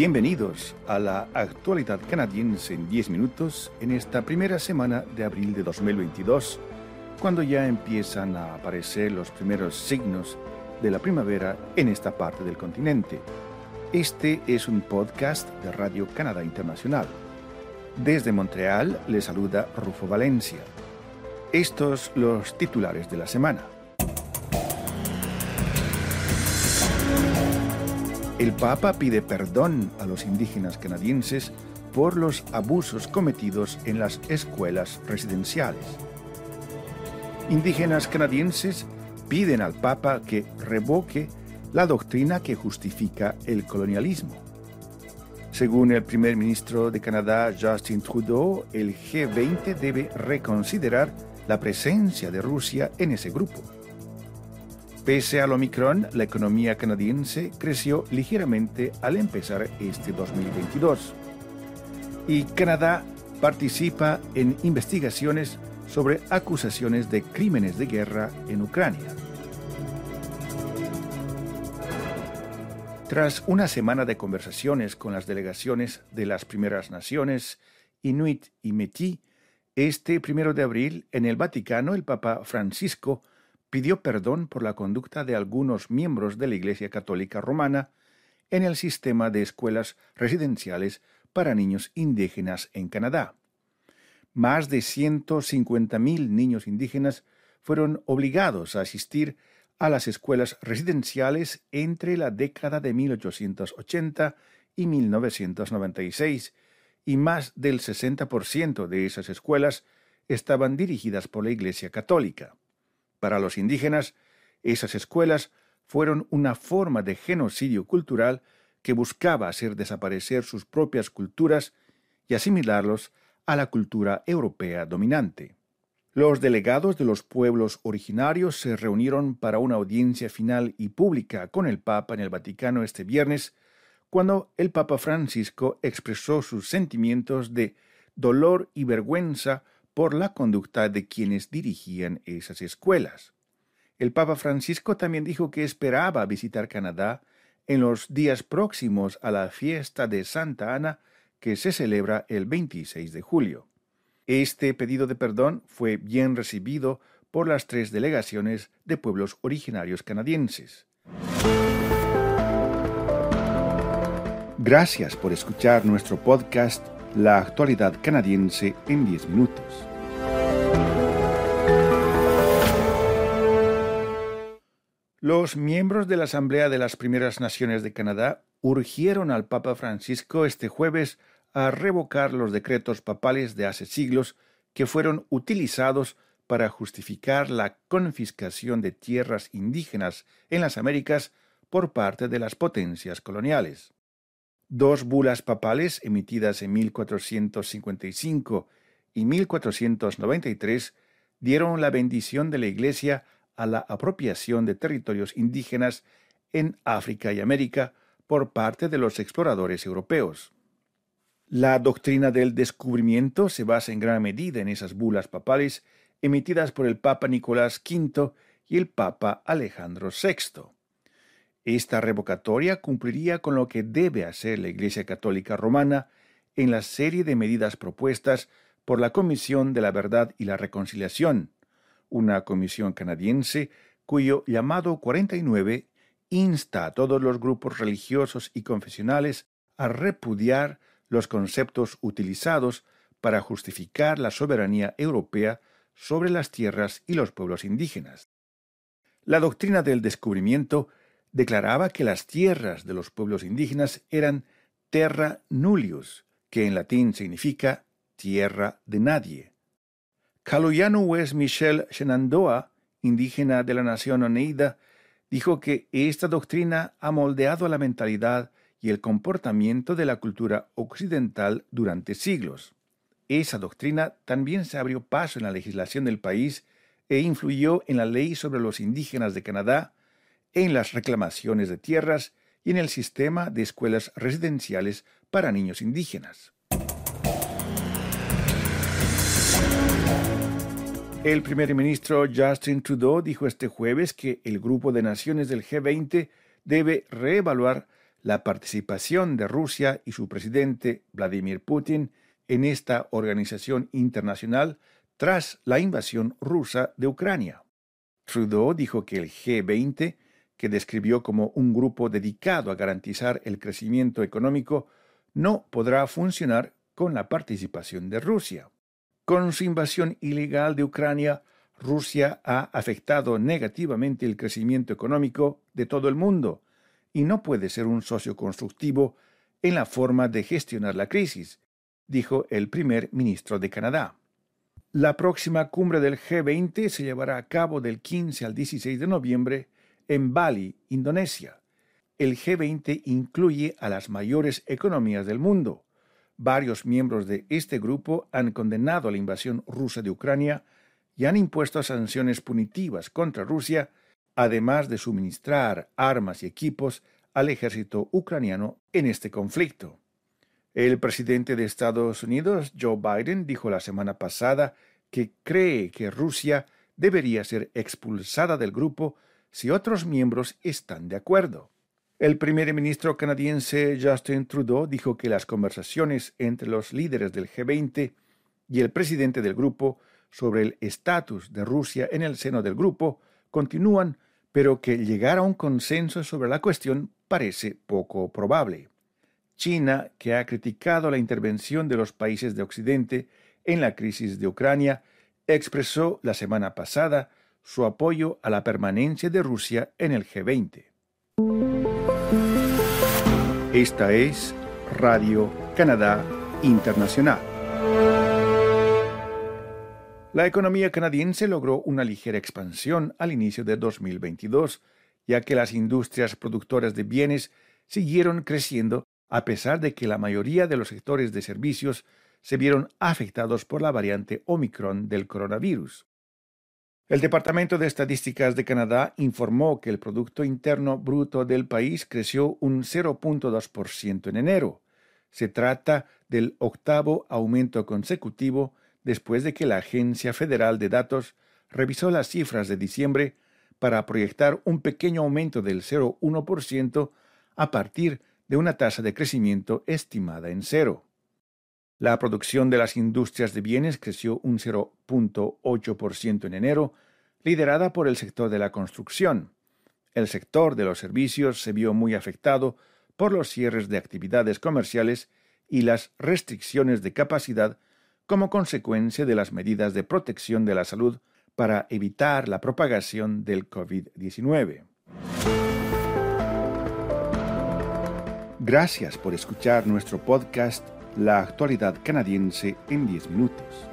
Bienvenidos a la actualidad canadiense en 10 minutos en esta primera semana de abril de 2022, cuando ya empiezan a aparecer los primeros signos de la primavera en esta parte del continente. Este es un podcast de Radio Canadá Internacional. Desde Montreal le saluda Rufo Valencia. Estos los titulares de la semana. El Papa pide perdón a los indígenas canadienses por los abusos cometidos en las escuelas residenciales. Indígenas canadienses piden al Papa que revoque la doctrina que justifica el colonialismo. Según el primer ministro de Canadá, Justin Trudeau, el G20 debe reconsiderar la presencia de Rusia en ese grupo. Pese al Omicron, la economía canadiense creció ligeramente al empezar este 2022. Y Canadá participa en investigaciones sobre acusaciones de crímenes de guerra en Ucrania. Tras una semana de conversaciones con las delegaciones de las primeras naciones, Inuit y Métis, este primero de abril, en el Vaticano, el Papa Francisco pidió perdón por la conducta de algunos miembros de la Iglesia Católica Romana en el sistema de escuelas residenciales para niños indígenas en Canadá. Más de 150.000 niños indígenas fueron obligados a asistir a las escuelas residenciales entre la década de 1880 y 1996, y más del 60% de esas escuelas estaban dirigidas por la Iglesia Católica. Para los indígenas, esas escuelas fueron una forma de genocidio cultural que buscaba hacer desaparecer sus propias culturas y asimilarlos a la cultura europea dominante. Los delegados de los pueblos originarios se reunieron para una audiencia final y pública con el Papa en el Vaticano este viernes, cuando el Papa Francisco expresó sus sentimientos de dolor y vergüenza por la conducta de quienes dirigían esas escuelas. El Papa Francisco también dijo que esperaba visitar Canadá en los días próximos a la fiesta de Santa Ana que se celebra el 26 de julio. Este pedido de perdón fue bien recibido por las tres delegaciones de pueblos originarios canadienses. Gracias por escuchar nuestro podcast La actualidad canadiense en 10 minutos. Los miembros de la Asamblea de las Primeras Naciones de Canadá urgieron al Papa Francisco este jueves a revocar los decretos papales de hace siglos que fueron utilizados para justificar la confiscación de tierras indígenas en las Américas por parte de las potencias coloniales. Dos bulas papales emitidas en 1455 y 1493 dieron la bendición de la Iglesia a la apropiación de territorios indígenas en África y América por parte de los exploradores europeos. La doctrina del descubrimiento se basa en gran medida en esas bulas papales emitidas por el Papa Nicolás V y el Papa Alejandro VI. Esta revocatoria cumpliría con lo que debe hacer la Iglesia Católica Romana en la serie de medidas propuestas por la Comisión de la Verdad y la Reconciliación, una comisión canadiense cuyo llamado 49 insta a todos los grupos religiosos y confesionales a repudiar los conceptos utilizados para justificar la soberanía europea sobre las tierras y los pueblos indígenas. La doctrina del descubrimiento declaraba que las tierras de los pueblos indígenas eran terra nullius, que en latín significa tierra de nadie. Caluyano West Michel Shenandoah, indígena de la nación Oneida, dijo que esta doctrina ha moldeado la mentalidad y el comportamiento de la cultura occidental durante siglos. Esa doctrina también se abrió paso en la legislación del país e influyó en la ley sobre los indígenas de Canadá, en las reclamaciones de tierras y en el sistema de escuelas residenciales para niños indígenas. El primer ministro Justin Trudeau dijo este jueves que el grupo de naciones del G20 debe reevaluar la participación de Rusia y su presidente Vladimir Putin en esta organización internacional tras la invasión rusa de Ucrania. Trudeau dijo que el G20, que describió como un grupo dedicado a garantizar el crecimiento económico, no podrá funcionar con la participación de Rusia. Con su invasión ilegal de Ucrania, Rusia ha afectado negativamente el crecimiento económico de todo el mundo y no puede ser un socio constructivo en la forma de gestionar la crisis, dijo el primer ministro de Canadá. La próxima cumbre del G20 se llevará a cabo del 15 al 16 de noviembre en Bali, Indonesia. El G20 incluye a las mayores economías del mundo. Varios miembros de este grupo han condenado la invasión rusa de Ucrania y han impuesto sanciones punitivas contra Rusia, además de suministrar armas y equipos al ejército ucraniano en este conflicto. El presidente de Estados Unidos, Joe Biden, dijo la semana pasada que cree que Rusia debería ser expulsada del grupo si otros miembros están de acuerdo. El primer ministro canadiense Justin Trudeau dijo que las conversaciones entre los líderes del G20 y el presidente del grupo sobre el estatus de Rusia en el seno del grupo continúan, pero que llegar a un consenso sobre la cuestión parece poco probable. China, que ha criticado la intervención de los países de Occidente en la crisis de Ucrania, expresó la semana pasada su apoyo a la permanencia de Rusia en el G20. Esta es Radio Canadá Internacional. La economía canadiense logró una ligera expansión al inicio de 2022, ya que las industrias productoras de bienes siguieron creciendo a pesar de que la mayoría de los sectores de servicios se vieron afectados por la variante Omicron del coronavirus. El Departamento de Estadísticas de Canadá informó que el Producto Interno Bruto del país creció un 0.2% en enero. Se trata del octavo aumento consecutivo después de que la Agencia Federal de Datos revisó las cifras de diciembre para proyectar un pequeño aumento del 0,1% a partir de una tasa de crecimiento estimada en cero. La producción de las industrias de bienes creció un 0.8% en enero, liderada por el sector de la construcción. El sector de los servicios se vio muy afectado por los cierres de actividades comerciales y las restricciones de capacidad como consecuencia de las medidas de protección de la salud para evitar la propagación del COVID-19. Gracias por escuchar nuestro podcast la actualidad canadiense en 10 minutos.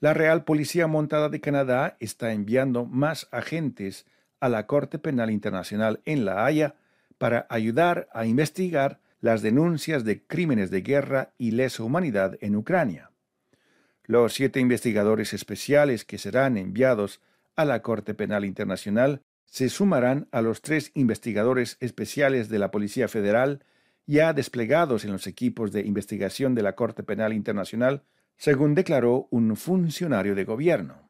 La Real Policía Montada de Canadá está enviando más agentes a la Corte Penal Internacional en La Haya para ayudar a investigar las denuncias de crímenes de guerra y lesa humanidad en Ucrania. Los siete investigadores especiales que serán enviados a la Corte Penal Internacional se sumarán a los tres investigadores especiales de la Policía Federal ya desplegados en los equipos de investigación de la Corte Penal Internacional, según declaró un funcionario de gobierno.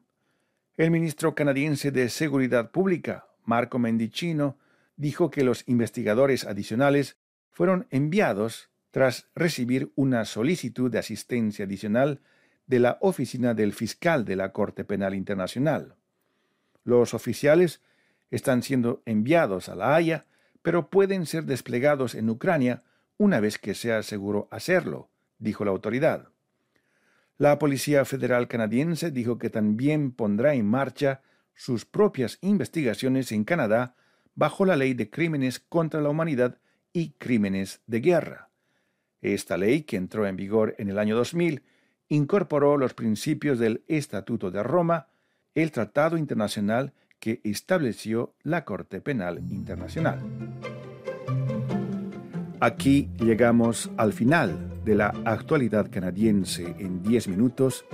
El ministro canadiense de Seguridad Pública, Marco Mendicino, dijo que los investigadores adicionales fueron enviados tras recibir una solicitud de asistencia adicional de la oficina del fiscal de la Corte Penal Internacional. Los oficiales están siendo enviados a La Haya, pero pueden ser desplegados en Ucrania una vez que sea seguro hacerlo, dijo la autoridad. La Policía Federal canadiense dijo que también pondrá en marcha sus propias investigaciones en Canadá bajo la Ley de Crímenes contra la Humanidad y Crímenes de Guerra. Esta ley, que entró en vigor en el año 2000, incorporó los principios del Estatuto de Roma, el Tratado Internacional que estableció la Corte Penal Internacional. Aquí llegamos al final de la actualidad canadiense en 10 minutos,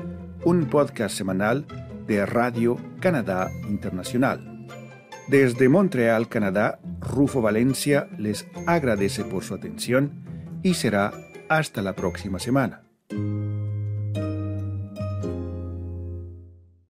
un podcast semanal de Radio Canadá Internacional. Desde Montreal, Canadá, Rufo Valencia les agradece por su atención y será hasta la próxima semana.